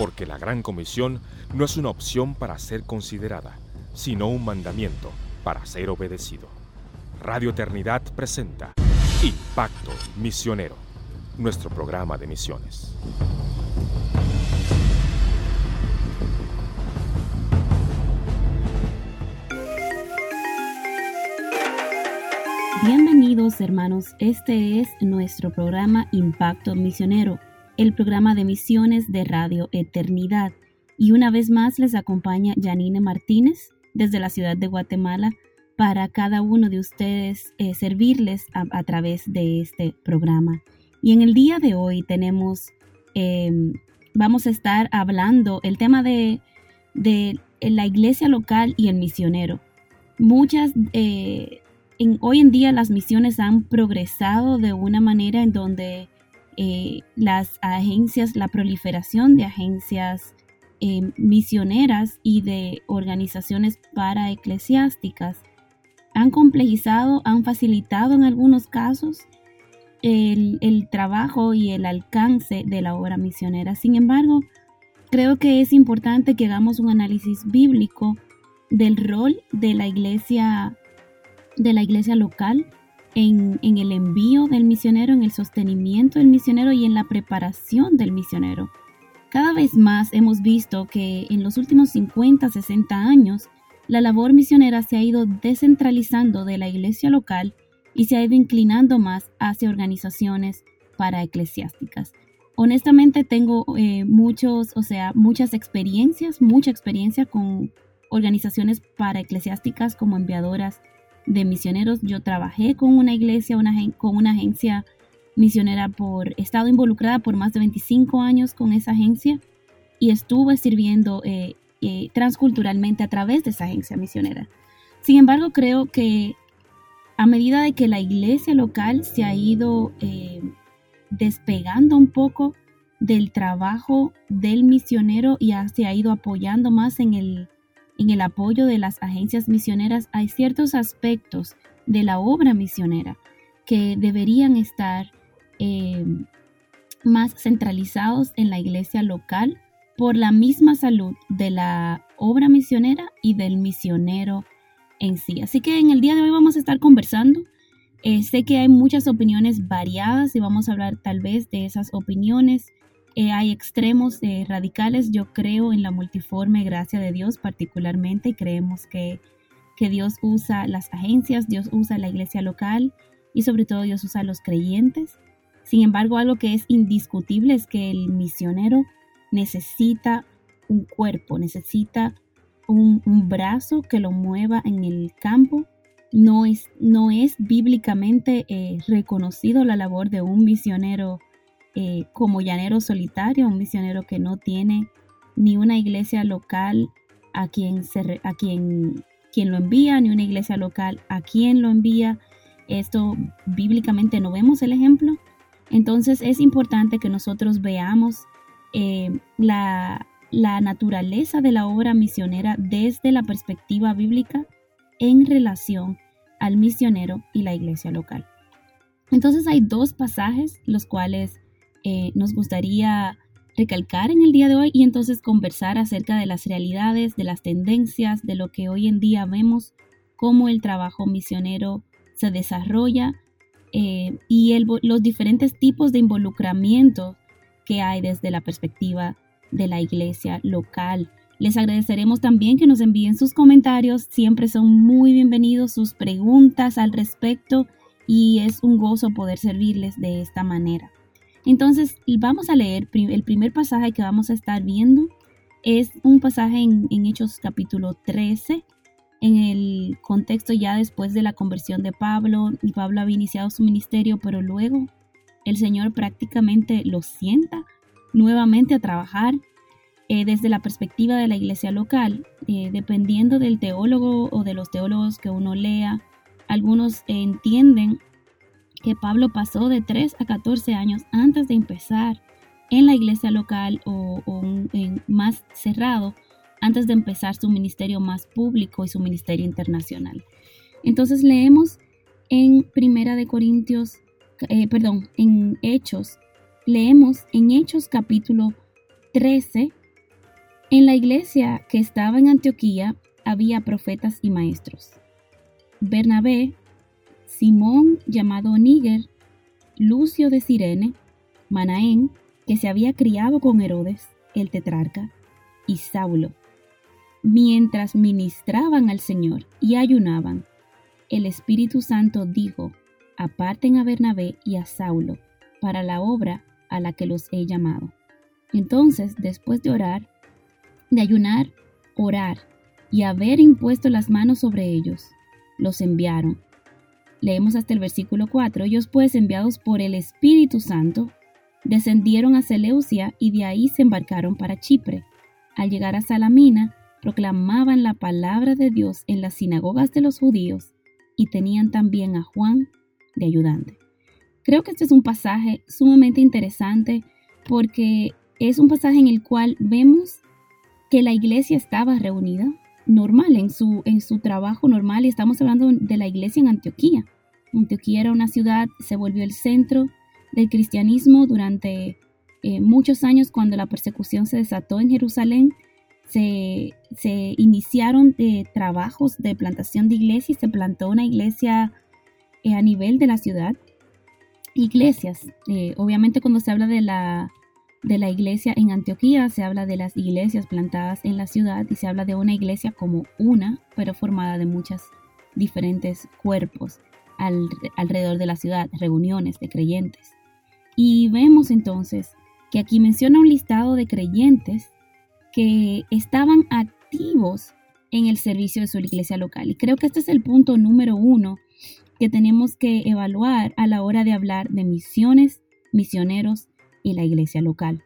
porque la Gran Comisión no es una opción para ser considerada, sino un mandamiento para ser obedecido. Radio Eternidad presenta Impacto Misionero, nuestro programa de misiones. Bienvenidos hermanos, este es nuestro programa Impacto Misionero, el programa de misiones de Radio Eternidad. Y una vez más les acompaña Janine Martínez desde la ciudad de Guatemala para cada uno de ustedes eh, servirles a, través de este programa. Y en el día de hoy tenemos, em, vamos a estar hablando el tema de, la iglesia local y el misionero. Muchas eh, hoy en día las misiones han progresado de una manera en donde eh, las agencias, la proliferación de agencias eh, misioneras y de organizaciones para eclesiásticas han complejizado, han facilitado en algunos casos el, el trabajo y el alcance de la obra misionera. Sin embargo, creo que es importante que hagamos un análisis bíblico del rol de la iglesia de la iglesia local en, el envío del misionero, en el sostenimiento del misionero y en la preparación del misionero. Cada vez más hemos visto que en los últimos 50, 60 años, la labor misionera se ha ido descentralizando de la iglesia local y se ha ido inclinando más hacia organizaciones para eclesiásticas. Honestamente tengo eh, muchos, o sea, muchas experiencias, mucha experiencia con organizaciones para eclesiásticas como enviadoras de misioneros. Yo trabajé con una iglesia, con una agencia misionera por, he estado involucrada por más de 25 años con esa agencia y estuve sirviendo eh, eh, transculturalmente a través de esa agencia misionera. Sin embargo, creo que a medida de que la iglesia local se ha ido eh, despegando un poco del trabajo del misionero y se ha ido apoyando más en el en el apoyo de las agencias misioneras hay ciertos aspectos de la obra misionera que deberían estar eh, más centralizados en la iglesia local por la misma salud de la obra misionera y del misionero en sí. Así que en el día de hoy vamos a estar conversando. Eh, sé que hay muchas opiniones variadas y vamos a hablar tal vez de esas opiniones eh, hay extremos eh, radicales. Yo creo en la multiforme gracia de Dios particularmente creemos que, que Dios usa las agencias, Dios usa la iglesia local y sobre todo Dios usa a los creyentes. Sin embargo, algo que es indiscutible es que el misionero necesita un cuerpo, necesita un, brazo que lo mueva en el campo. No es, no es bíblicamente eh, reconocido la labor de un misionero eh, como llanero solitario, un misionero que no tiene ni una iglesia local a quien, a quien, quien lo envía, ni una iglesia local a quien lo envía. Esto bíblicamente no vemos el ejemplo. Entonces es importante que nosotros veamos eh, la naturaleza de la obra misionera desde la perspectiva bíblica en relación al misionero y la iglesia local. Entonces hay dos pasajes los cuales eh, nos gustaría recalcar en el día de hoy y entonces conversar acerca de las realidades, de las tendencias, de lo que hoy en día vemos, cómo el trabajo misionero se desarrolla eh, y los diferentes tipos de involucramiento que hay desde la perspectiva de la iglesia local. Les agradeceremos también que nos envíen sus comentarios, siempre son muy bienvenidos sus preguntas al respecto y es un gozo poder servirles de esta manera. Entonces, vamos a leer el primer pasaje que vamos a estar viendo. Es un pasaje en, Hechos capítulo 13, en el contexto ya después de la conversión de Pablo, y Pablo había iniciado su ministerio, pero luego el Señor prácticamente lo sienta nuevamente a trabajar eh, desde la perspectiva de la iglesia local, eh, dependiendo del teólogo o de los teólogos que uno lea. Algunos entienden que Pablo pasó de 3 a 14 años antes de empezar en la iglesia local o, en más cerrado, antes de empezar su ministerio más público y su ministerio internacional. Entonces leemos en Primera de Corintios, eh, perdón, en Hechos, leemos en Hechos capítulo 13 En la iglesia que estaba en Antioquía había profetas y maestros. Bernabé, Simón llamado Níger, Lucio de Sirene, Manaén, que se había criado con Herodes, el tetrarca, y Saulo. Mientras ministraban al Señor y ayunaban, el Espíritu Santo dijo, aparten a Bernabé y a Saulo para la obra a la que los he llamado. Entonces, después de orar, de ayunar, orar y haber impuesto las manos sobre ellos, los enviaron. Leemos hasta el versículo 4. Ellos pues enviados por el Espíritu Santo, descendieron a Seleucia y de ahí se embarcaron para Chipre. Al llegar a Salamina, proclamaban la palabra de Dios en las sinagogas de los judíos y tenían también a Juan de ayudante. Creo que este es un pasaje sumamente interesante porque es un pasaje en el cual vemos que la iglesia estaba reunida normal, en su, en su trabajo normal, y estamos hablando de la iglesia en Antioquía. Antioquía era una ciudad, se volvió el centro del cristianismo durante eh, muchos años cuando la persecución se desató en Jerusalén. Se, se iniciaron de trabajos de plantación de iglesias, se plantó una iglesia eh, a nivel de la ciudad. Iglesias, eh, obviamente cuando se habla de la de la iglesia en Antioquía, se habla de las iglesias plantadas en la ciudad y se habla de una iglesia como una, pero formada de muchos diferentes cuerpos alrededor de la ciudad, reuniones de creyentes. Y vemos entonces que aquí menciona un listado de creyentes que estaban activos en el servicio de su iglesia local. Y creo que este es el punto número uno que tenemos que evaluar a la hora de hablar de misiones, misioneros y la iglesia local.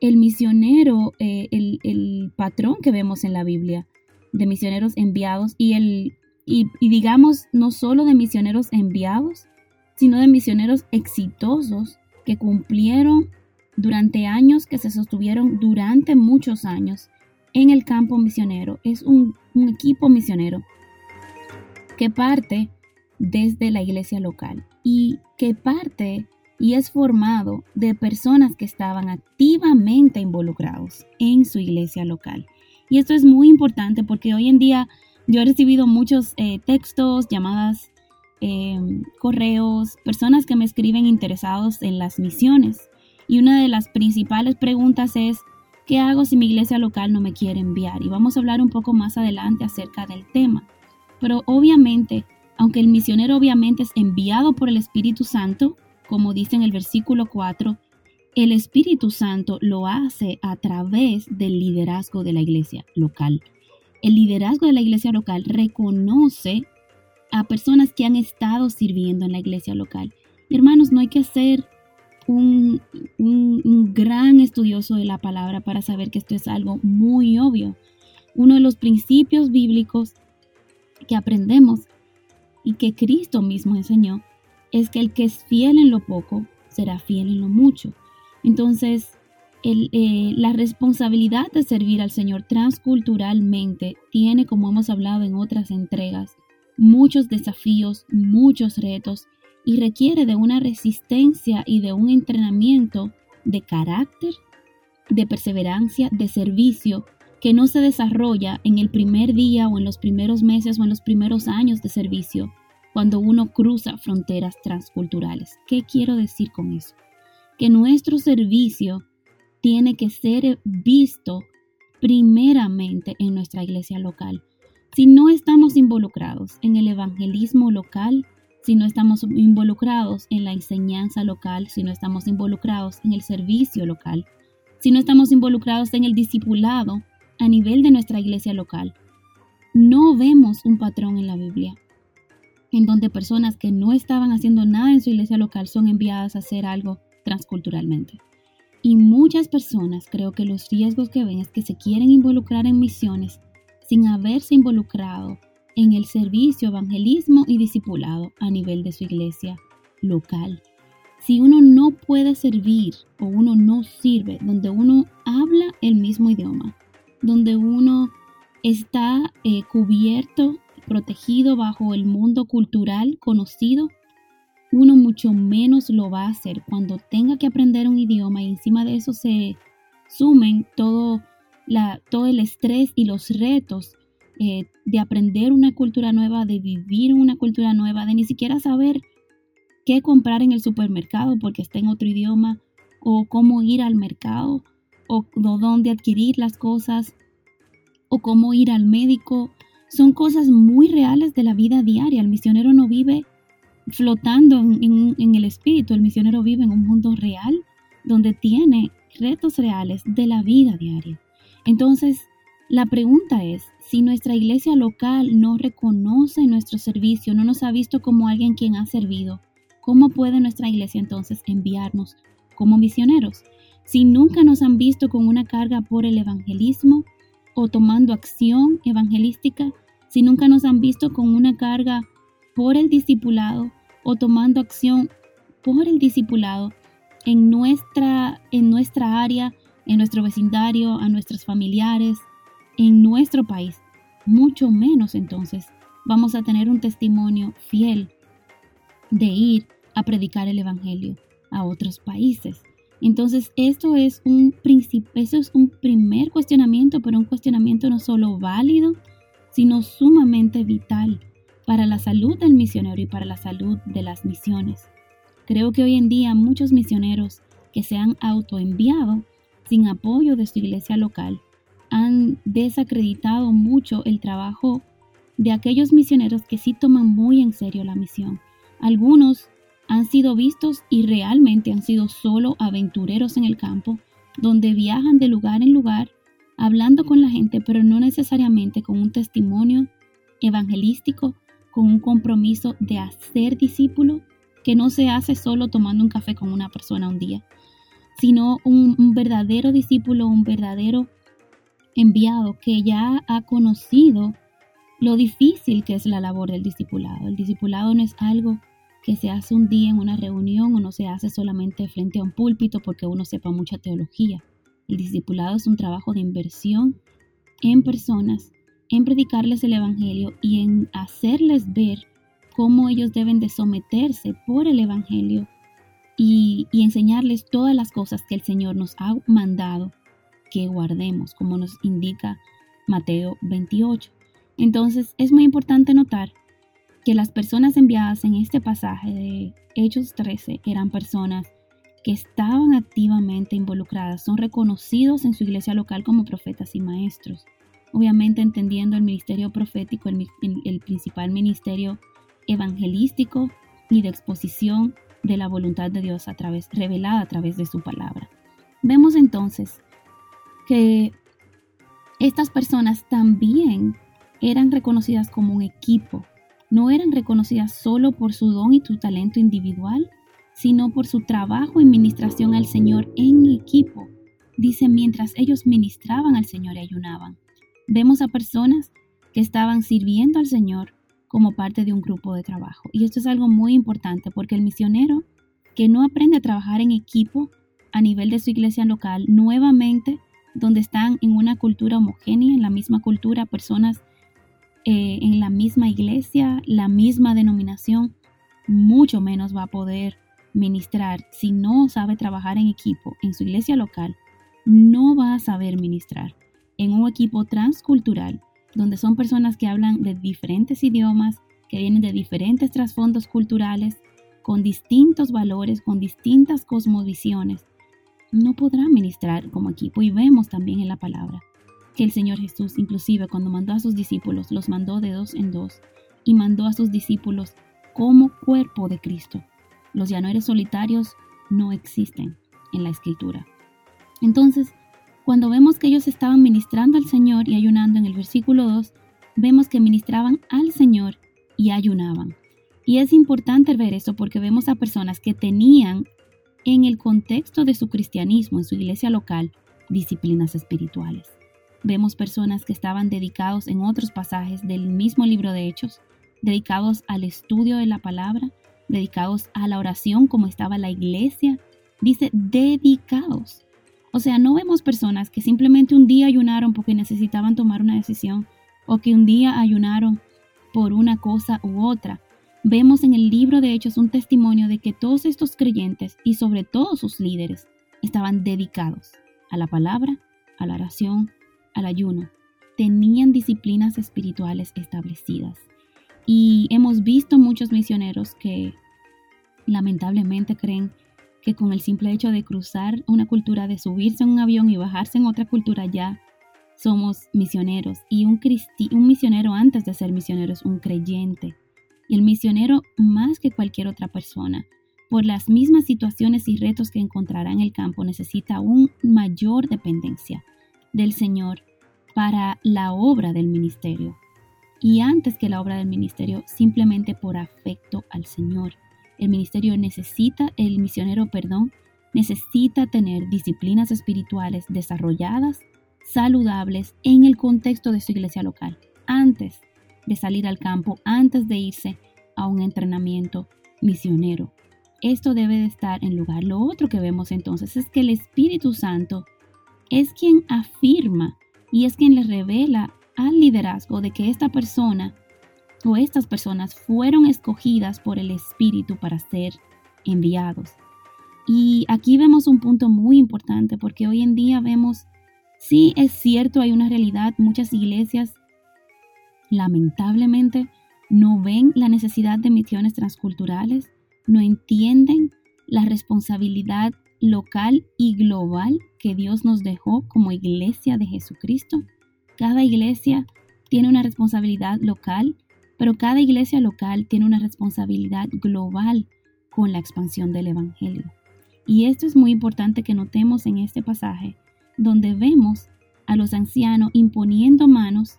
El misionero, eh, el, patrón que vemos en la Biblia de misioneros enviados y, el, y, digamos no solo de misioneros enviados, sino de misioneros exitosos que cumplieron durante años, que se sostuvieron durante muchos años en el campo misionero. Es un, un equipo misionero que parte desde la iglesia local y que parte y es formado de personas que estaban activamente involucrados en su iglesia local. Y esto es muy importante porque hoy en día yo he recibido muchos eh, textos, llamadas, em, correos, personas que me escriben interesados en las misiones. Y una de las principales preguntas es, ¿qué hago si mi iglesia local no me quiere enviar? Y vamos a hablar un poco más adelante acerca del tema. Pero obviamente, aunque el misionero obviamente es enviado por el Espíritu Santo, como dice en el versículo 4, el Espíritu Santo lo hace a través del liderazgo de la iglesia local. El liderazgo de la iglesia local reconoce a personas que han estado sirviendo en la iglesia local. Hermanos, no hay que ser un, un, gran estudioso de la palabra para saber que esto es algo muy obvio. Uno de los principios bíblicos que aprendemos y que Cristo mismo enseñó es que el que es fiel en lo poco será fiel en lo mucho. Entonces, eh, la responsabilidad de servir al Señor transculturalmente tiene, como hemos hablado en otras entregas, muchos desafíos, muchos retos y requiere de una resistencia y de un entrenamiento de carácter, de perseverancia, de servicio que no se desarrolla en el primer día o en los primeros meses o en los primeros años de servicio, cuando uno cruza fronteras transculturales. ¿Qué quiero decir con eso? Que nuestro servicio tiene que ser visto primeramente en nuestra iglesia local. Si no estamos involucrados en el evangelismo local, si no estamos involucrados en la enseñanza local, si no estamos involucrados en el servicio local, si no estamos involucrados en el discipulado a nivel de nuestra iglesia local, no vemos un patrón en la Biblia en donde personas que no estaban haciendo nada en su iglesia local son enviadas a hacer algo transculturalmente. Y muchas personas creo que los riesgos que ven es que se quieren involucrar en misiones sin haberse involucrado en el servicio, evangelismo y discipulado a nivel de su iglesia local. Si uno no puede servir o uno no sirve donde uno habla el mismo idioma, donde uno está eh, cubierto protegido bajo el mundo cultural conocido, uno mucho menos lo va a hacer cuando tenga que aprender un idioma y encima de eso se sumen todo la, todo el estrés y los retos eh, de aprender una cultura nueva, de vivir una cultura nueva, de ni siquiera saber qué comprar en el supermercado porque está en otro idioma, o cómo ir al mercado, o, dónde adquirir las cosas, o cómo ir al médico. Son cosas muy reales de la vida diaria. El misionero no vive flotando en, el espíritu, el misionero vive en un mundo real donde tiene retos reales de la vida diaria. Entonces, la pregunta es, si nuestra iglesia local no reconoce nuestro servicio, no nos ha visto como alguien quien ha servido, ¿cómo puede nuestra iglesia entonces enviarnos como misioneros? Si nunca nos han visto con una carga por el evangelismo o tomando acción evangelística, si nunca nos han visto con una carga por el discipulado o tomando acción por el discipulado en nuestra, en nuestra área, en nuestro vecindario, a nuestros familiares, en nuestro país, mucho menos entonces vamos a tener un testimonio fiel de ir a predicar el Evangelio a otros países. Entonces, esto es un es un primer cuestionamiento, pero un cuestionamiento no solo válido, sino sumamente vital para la salud del misionero y para la salud de las misiones. Creo que hoy en día muchos misioneros que se han autoenviado sin apoyo de su iglesia local han desacreditado mucho el trabajo de aquellos misioneros que sí toman muy en serio la misión. Algunos han sido vistos y realmente han sido solo aventureros en el campo, donde viajan de lugar en lugar, hablando con la gente, pero no necesariamente con un testimonio evangelístico, con un compromiso de hacer discípulo, que no se hace solo tomando un café con una persona un día, sino un, un verdadero discípulo, un verdadero enviado que ya ha conocido lo difícil que es la labor del discipulado. El discipulado no es algo que se hace un día en una reunión o no se hace solamente frente a un púlpito porque uno sepa mucha teología. El discipulado es un trabajo de inversión en personas, en predicarles el Evangelio y en hacerles ver cómo ellos deben de someterse por el Evangelio y, y enseñarles todas las cosas que el Señor nos ha mandado que guardemos, como nos indica Mateo 28. Entonces es muy importante notar que las personas enviadas en este pasaje de Hechos 13 eran personas que estaban activamente involucradas, son reconocidos en su iglesia local como profetas y maestros. Obviamente entendiendo el ministerio profético, el, el principal ministerio evangelístico y de exposición de la voluntad de Dios a través, revelada a través de su palabra. Vemos entonces que estas personas también eran reconocidas como un equipo. No eran reconocidas solo por su don y su talento individual, sino por su trabajo y ministración al Señor en equipo. Dice, mientras ellos ministraban al Señor y ayunaban. Vemos a personas que estaban sirviendo al Señor como parte de un grupo de trabajo. Y esto es algo muy importante porque el misionero que no aprende a trabajar en equipo a nivel de su iglesia local, nuevamente donde están en una cultura homogénea, en la misma cultura, personas eh, en la misma iglesia, la misma denominación, mucho menos va a poder ministrar si no sabe trabajar en equipo en su iglesia local, no va a saber ministrar en un equipo transcultural, donde son personas que hablan de diferentes idiomas, que vienen de diferentes trasfondos culturales, con distintos valores, con distintas cosmovisiones, no podrá ministrar como equipo. Y vemos también en la palabra que el Señor Jesús, inclusive cuando mandó a sus discípulos, los mandó de dos en dos y mandó a sus discípulos como cuerpo de Cristo. Los llaneros solitarios no existen en la escritura. Entonces, cuando vemos que ellos estaban ministrando al Señor y ayunando en el versículo 2, vemos que ministraban al Señor y ayunaban. Y es importante ver eso porque vemos a personas que tenían en el contexto de su cristianismo, en su iglesia local, disciplinas espirituales. Vemos personas que estaban dedicados en otros pasajes del mismo libro de Hechos, dedicados al estudio de la palabra, dedicados a la oración como estaba la iglesia. Dice dedicados. O sea, no vemos personas que simplemente un día ayunaron porque necesitaban tomar una decisión o que un día ayunaron por una cosa u otra, Vemos en el libro de Hechos un testimonio de que todos estos creyentes y sobre todo sus líderes estaban dedicados a la palabra, a la oración, al ayuno, tenían disciplinas espirituales establecidas. Y hemos visto muchos misioneros que lamentablemente creen que con el simple hecho de cruzar una cultura, de subirse en un avión y bajarse en otra cultura ya somos misioneros. Y un, un misionero antes de ser misionero es un creyente. Y el misionero más que cualquier otra persona, por las mismas situaciones y retos que encontrará en el campo, necesita aún mayor dependencia del Señor para la obra del ministerio. Y antes que la obra del ministerio, simplemente por afecto al Señor. El ministerio necesita, el misionero, perdón, necesita tener disciplinas espirituales desarrolladas, saludables en el contexto de su iglesia local, antes de salir al campo, antes de irse a un entrenamiento misionero. Esto debe de estar en lugar. Lo otro que vemos entonces es que el Espíritu Santo es quien afirma y es quien le revela al liderazgo de que esta persona o estas personas fueron escogidas por el Espíritu para ser enviados. Y aquí vemos un punto muy importante porque hoy en día vemos, sí es cierto, hay una realidad, muchas iglesias lamentablemente no ven la necesidad de misiones transculturales, no entienden la responsabilidad local y global que Dios nos dejó como iglesia de Jesucristo. Cada iglesia tiene una responsabilidad local pero cada iglesia local tiene una responsabilidad global con la expansión del Evangelio. Y esto es muy importante que notemos en este pasaje, donde vemos a los ancianos imponiendo manos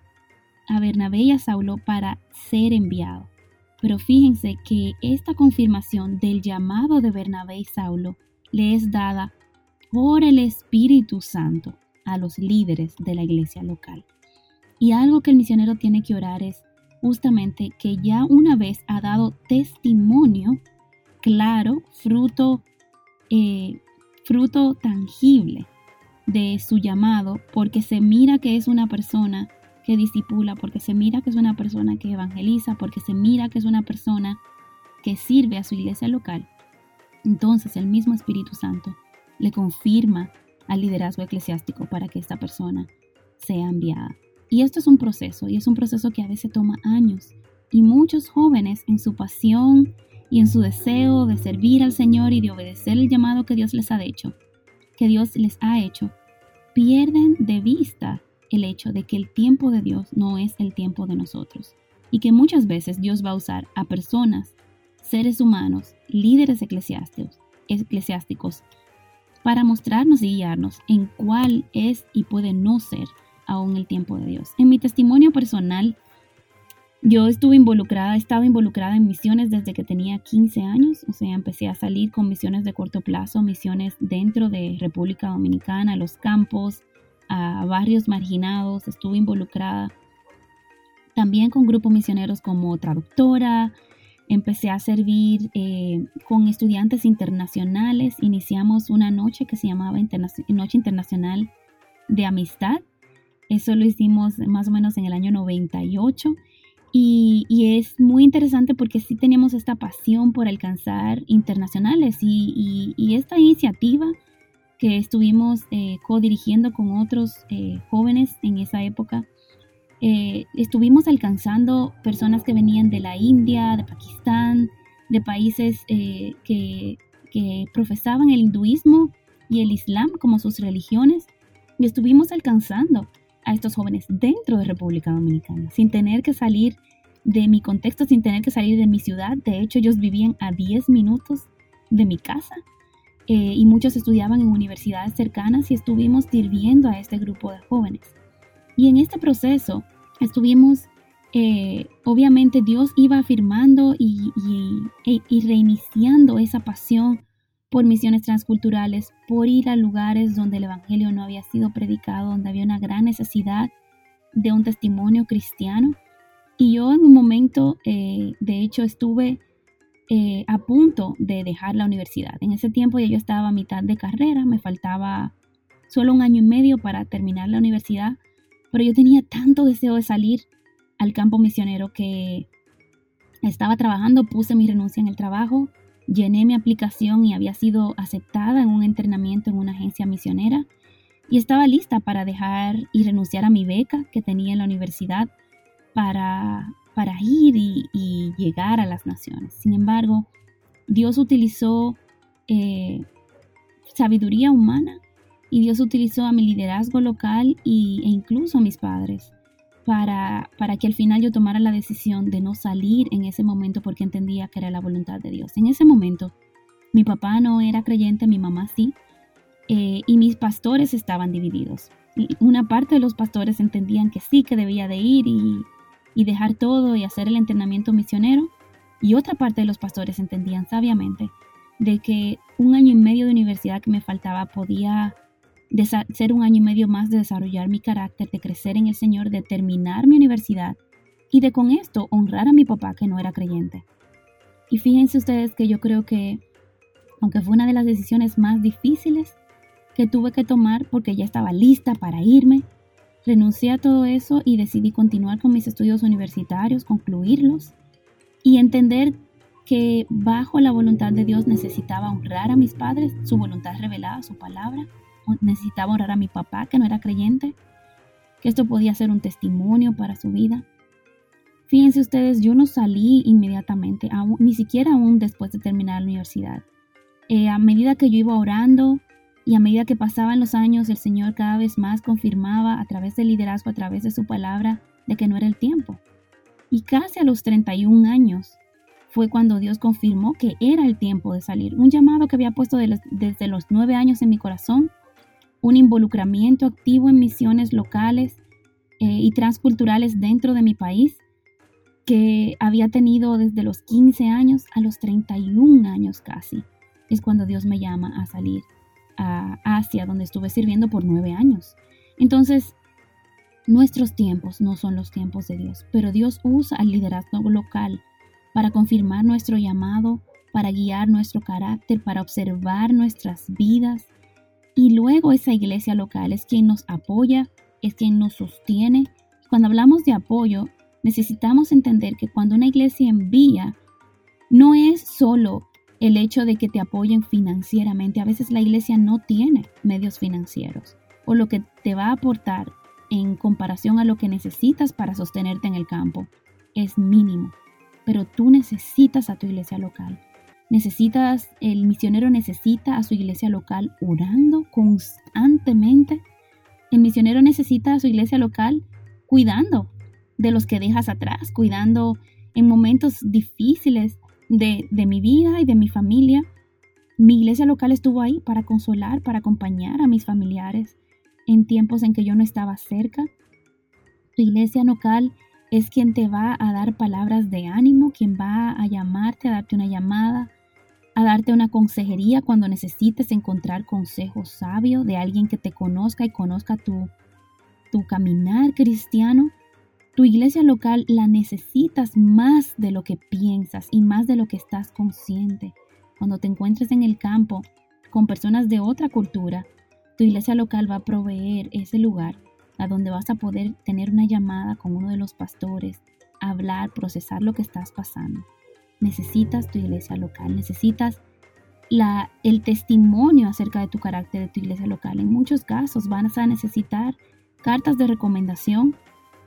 a Bernabé y a Saulo para ser enviados. Pero fíjense que esta confirmación del llamado de Bernabé y Saulo le es dada por el Espíritu Santo a los líderes de la iglesia local. Y algo que el misionero tiene que orar es, justamente que ya una vez ha dado testimonio claro, fruto, eh, fruto tangible de su llamado, porque se mira que es una persona que disipula, porque se mira que es una persona que evangeliza, porque se mira que es una persona que sirve a su iglesia local, entonces el mismo Espíritu Santo le confirma al liderazgo eclesiástico para que esta persona sea enviada. Y esto es un proceso, y es un proceso que a veces toma años. Y muchos jóvenes en su pasión y en su deseo de servir al Señor y de obedecer el llamado que Dios les ha hecho, que Dios les ha hecho, pierden de vista el hecho de que el tiempo de Dios no es el tiempo de nosotros y que muchas veces Dios va a usar a personas, seres humanos, líderes eclesiásticos, para mostrarnos y guiarnos en cuál es y puede no ser aún el tiempo de Dios. En mi testimonio personal, yo estuve involucrada, he estado involucrada en misiones desde que tenía 15 años, o sea, empecé a salir con misiones de corto plazo, misiones dentro de República Dominicana, a los campos, a barrios marginados, estuve involucrada también con grupos misioneros como traductora, empecé a servir eh, con estudiantes internacionales, iniciamos una noche que se llamaba Noche Internacional de Amistad. Eso lo hicimos más o menos en el año 98 y, es muy interesante porque sí tenemos esta pasión por alcanzar internacionales y, esta iniciativa que estuvimos eh, co-dirigiendo con otros eh, jóvenes en esa época, eh, estuvimos alcanzando personas que venían de la India, de Pakistán, de países que, que profesaban el hinduismo y el islam como sus religiones y estuvimos alcanzando a estos jóvenes dentro de República Dominicana, sin tener que salir de mi contexto, sin tener que salir de mi ciudad. De hecho, ellos vivían a 10 minutos de mi casa eh, y muchos estudiaban en universidades cercanas y estuvimos sirviendo a este grupo de jóvenes. Y en este proceso estuvimos, eh, obviamente Dios iba afirmando y, y, y reiniciando esa pasión por misiones transculturales, por ir a lugares donde el Evangelio no había sido predicado, donde había una gran necesidad de un testimonio cristiano. Y yo en un momento, eh, de hecho, estuve eh, a punto de dejar la universidad. En ese tiempo ya yo estaba a mitad de carrera, me faltaba solo un año y medio para terminar la universidad, pero yo tenía tanto deseo de salir al campo misionero que estaba trabajando, puse mi renuncia en el trabajo, llené mi aplicación y había sido aceptada en un entrenamiento en una agencia misionera. y estaba lista para dejar y renunciar a mi beca que tenía en la universidad para, para ir y, llegar a las naciones. Sin embargo, Dios utilizó eh, sabiduría humana y Dios utilizó a mi liderazgo local y, e incluso a mis padres para, para que al final yo tomara la decisión de no salir en ese momento porque entendía que era la voluntad de Dios. En ese momento, mi papá no era creyente, mi mamá sí, eh, y mis pastores estaban divididos. una parte de los pastores entendían que sí, que debía de ir y, y dejar todo y hacer el entrenamiento misionero, y otra parte de los pastores entendían sabiamente de que un año y medio de universidad que me faltaba podía ser un año y medio más de desarrollar mi carácter, de crecer en el Señor, de terminar mi universidad y de con esto honrar a mi papá que no era creyente. Y fíjense ustedes que yo creo que, aunque fue una de las decisiones más difíciles que tuve que tomar porque ya estaba lista para irme, renuncié a todo eso y decidí continuar con mis estudios universitarios, concluirlos y entender que bajo la voluntad de Dios necesitaba honrar a mis padres, su voluntad revelada, su palabra, necesitaba honrar a mi papá que no era creyente, que esto podía ser un testimonio para su vida. Fíjense ustedes, yo no salí inmediatamente, ni siquiera aún después de terminar la universidad. Eh, a medida que yo iba orando y a medida que pasaban los años, el Señor cada vez más confirmaba a través del liderazgo, a través de su palabra, de que no era el tiempo. Y casi a los 31 años fue cuando Dios confirmó que era el tiempo de salir. Un llamado que había puesto desde los nueve años en mi corazón un involucramiento activo en misiones locales eh, y transculturales dentro de mi país que había tenido desde los 15 años a los 31 años casi. Es cuando Dios me llama a salir a Asia, donde estuve sirviendo por nueve años. Entonces, nuestros tiempos no son los tiempos de Dios, pero Dios usa el liderazgo local para confirmar nuestro llamado, para guiar nuestro carácter, para observar nuestras vidas y luego esa iglesia local es quien nos apoya, es quien nos sostiene. Cuando hablamos de apoyo, necesitamos entender que cuando una iglesia envía, no es solo el hecho de que te apoyen financieramente. A veces la iglesia no tiene medios financieros o lo que te va a aportar en comparación a lo que necesitas para sostenerte en el campo es mínimo. Pero tú necesitas a tu iglesia local. Necesitas, el misionero necesita a su iglesia local orando constantemente. El misionero necesita a su iglesia local cuidando de los que dejas atrás, cuidando en momentos difíciles de, de mi vida y de mi familia. Mi iglesia local estuvo ahí para consolar, para acompañar a mis familiares en tiempos en que yo no estaba cerca. Tu iglesia local es quien te va a dar palabras de ánimo, quien va a llamarte, a darte una llamada, a darte una consejería cuando necesites encontrar consejo sabio de alguien que te conozca y conozca tu, tu caminar cristiano. Tu iglesia local la necesitas más de lo que piensas y más de lo que estás consciente. Cuando te encuentres en el campo con personas de otra cultura, tu iglesia local va a proveer ese lugar a donde vas a poder tener una llamada con uno de los pastores, hablar, procesar lo que estás pasando necesitas tu iglesia local, necesitas la, el testimonio acerca de tu carácter de tu iglesia local. En muchos casos vas a necesitar cartas de recomendación,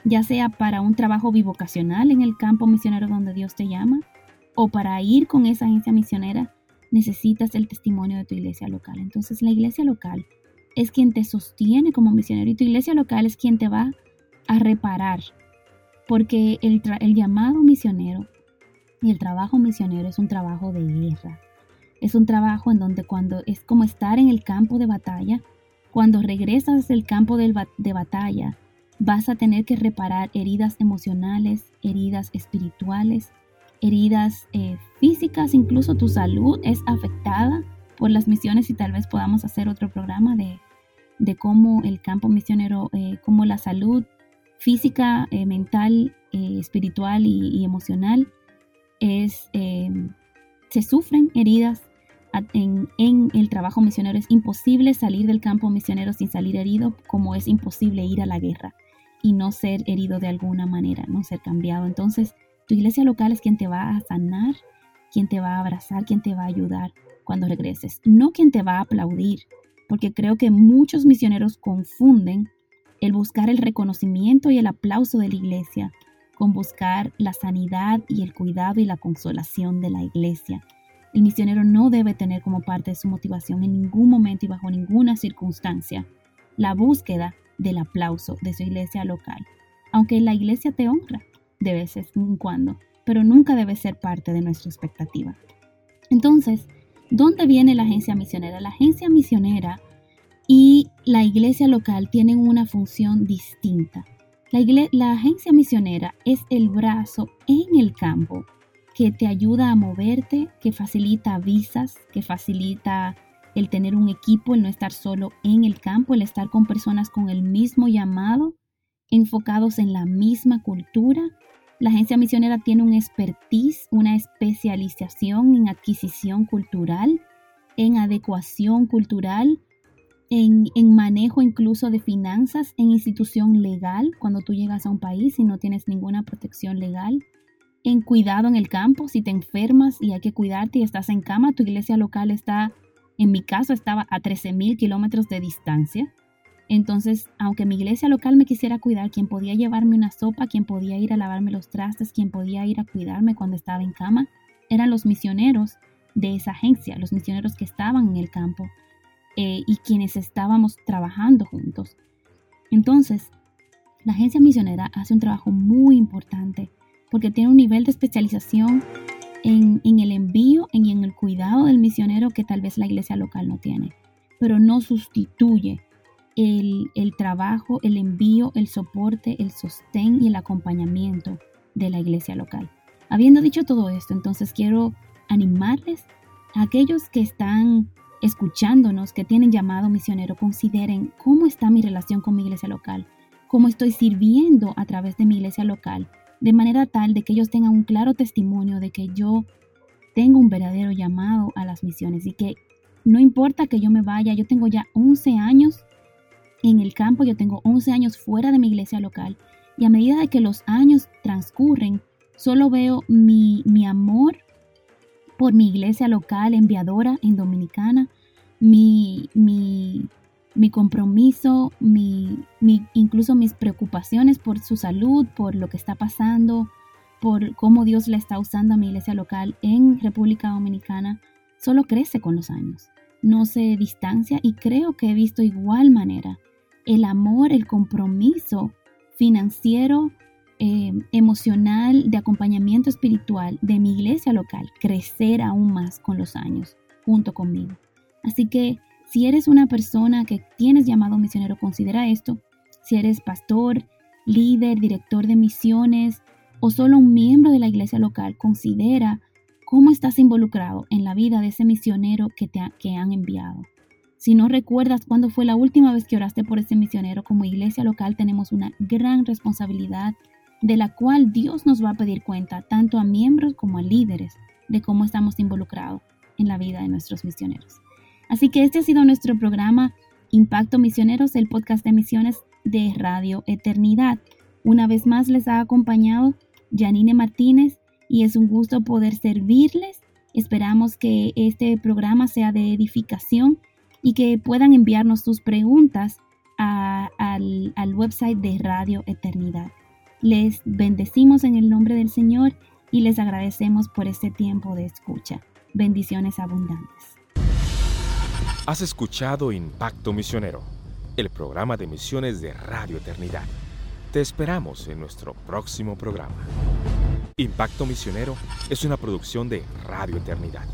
ya sea para un trabajo bivocacional en el campo misionero donde Dios te llama, o para ir con esa agencia misionera, necesitas el testimonio de tu iglesia local. Entonces la iglesia local es quien te sostiene como misionero y tu iglesia local es quien te va a reparar, porque el, el llamado misionero y el trabajo misionero es un trabajo de guerra. Es un trabajo en donde cuando es como estar en el campo de batalla, cuando regresas del campo de batalla, vas a tener que reparar heridas emocionales, heridas espirituales, heridas eh, físicas, incluso tu salud es afectada por las misiones y tal vez podamos hacer otro programa de, cómo el campo misionero, eh, cómo la salud física, eh, mental, espiritual y emocional eh, se sufren heridas en, el trabajo misionero. Es imposible salir del campo misionero sin salir herido, como es imposible ir a la guerra y no ser herido de alguna manera, no ser cambiado. Entonces, tu iglesia local es quien te va a sanar, quien te va a abrazar, quien te va a ayudar cuando regreses, no quien te va a aplaudir porque creo que muchos misioneros confunden el buscar el reconocimiento y el aplauso de la iglesia con buscar la sanidad y el cuidado y la consolación de la iglesia. El misionero no debe tener como parte de su motivación en ningún momento y bajo ninguna circunstancia la búsqueda del aplauso de su iglesia local, aunque la iglesia te honra de vez en cuando, pero nunca debe ser parte de nuestra expectativa. Entonces, ¿dónde viene la agencia misionera? La agencia misionera y la iglesia local tienen una función distinta. La, agencia misionera es el brazo en el campo que te ayuda a moverte, que facilita visas, que facilita el tener un equipo, el no estar solo en el campo, el estar con personas con el mismo llamado, enfocados en la misma cultura. La agencia misionera tiene un expertise, una especialización en adquisición cultural, en adecuación cultural, en, manejo incluso de finanzas, en institución legal, cuando tú llegas a un país y no tienes ninguna protección legal, en cuidado en el campo, si te enfermas y hay que cuidarte y estás en cama, tu iglesia local está, en mi caso, estaba a 13 mil kilómetros de distancia. Entonces, aunque mi iglesia local me quisiera cuidar, quien podía llevarme una sopa, quien podía ir a lavarme los trastes, quien podía ir a cuidarme cuando estaba en cama, eran los misioneros de esa agencia, los misioneros que estaban en el campo eh, y quienes estábamos trabajando juntos. Entonces, la agencia misionera hace un trabajo muy importante porque tiene un nivel de especialización en, el envío y en el cuidado del misionero que tal vez la iglesia local no tiene, pero no sustituye el, el trabajo, el envío, el soporte, el sostén y el acompañamiento de la iglesia local. Habiendo dicho todo esto, entonces quiero animarles a aquellos que están escuchándonos que tienen llamado misionero, consideren cómo está mi relación con mi iglesia local, cómo estoy sirviendo a través de mi iglesia local, de manera tal de que ellos tengan un claro testimonio de que yo tengo un verdadero llamado a las misiones y que no importa que yo me vaya, yo tengo ya 11 años en el campo, yo tengo 11 años fuera de mi iglesia local y a medida de que los años transcurren, solo veo mi, mi amor por mi iglesia local enviadora en Dominicana, mi, mi, mi compromiso, mi, incluso mis preocupaciones por su salud, por lo que está pasando, por cómo Dios le está usando a mi iglesia local en República Dominicana, solo crece con los años, no se distancia y creo que he visto igual manera. El amor, el compromiso financiero, eh, emocional, de acompañamiento espiritual de mi iglesia local crecer aún más con los años junto conmigo. Así que si eres una persona que tienes llamado misionero, considera esto. Si eres pastor, líder, director de misiones o solo un miembro de la iglesia local, considera cómo estás involucrado en la vida de ese misionero que te que han enviado. Si no recuerdas cuándo fue la última vez que oraste por ese misionero, como iglesia local tenemos una gran responsabilidad de la cual Dios nos va a pedir cuenta tanto a miembros como a líderes de cómo estamos involucrados en la vida de nuestros misioneros. Así que este ha sido nuestro programa Impacto Misioneros, el podcast de misiones de Radio Eternidad. Una vez más les ha acompañado Janine Martínez y es un gusto poder servirles. Esperamos que este programa sea de edificación y que puedan enviarnos sus preguntas al, al website de Radio Eternidad. Les bendecimos en el nombre del Señor y les agradecemos por este tiempo de escucha. Bendiciones abundantes. Has escuchado Impacto Misionero, el programa de misiones de Radio Eternidad. Te esperamos en nuestro próximo programa. Impacto Misionero es una producción de Radio Eternidad.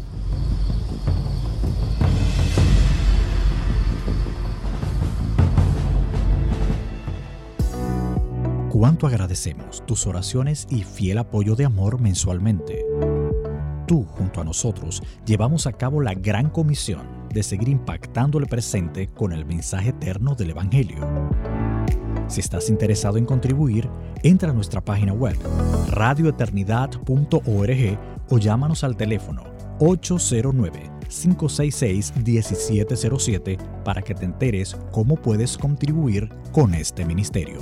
Cuánto agradecemos tus oraciones y fiel apoyo de amor mensualmente. Tú, junto a nosotros, llevamos a cabo la gran comisión de seguir impactando el presente con el mensaje eterno del Evangelio. Si estás interesado en contribuir, entra a nuestra página web radioeternidad.org o llámanos al teléfono 809-566-1707 para que te enteres cómo puedes contribuir con este ministerio.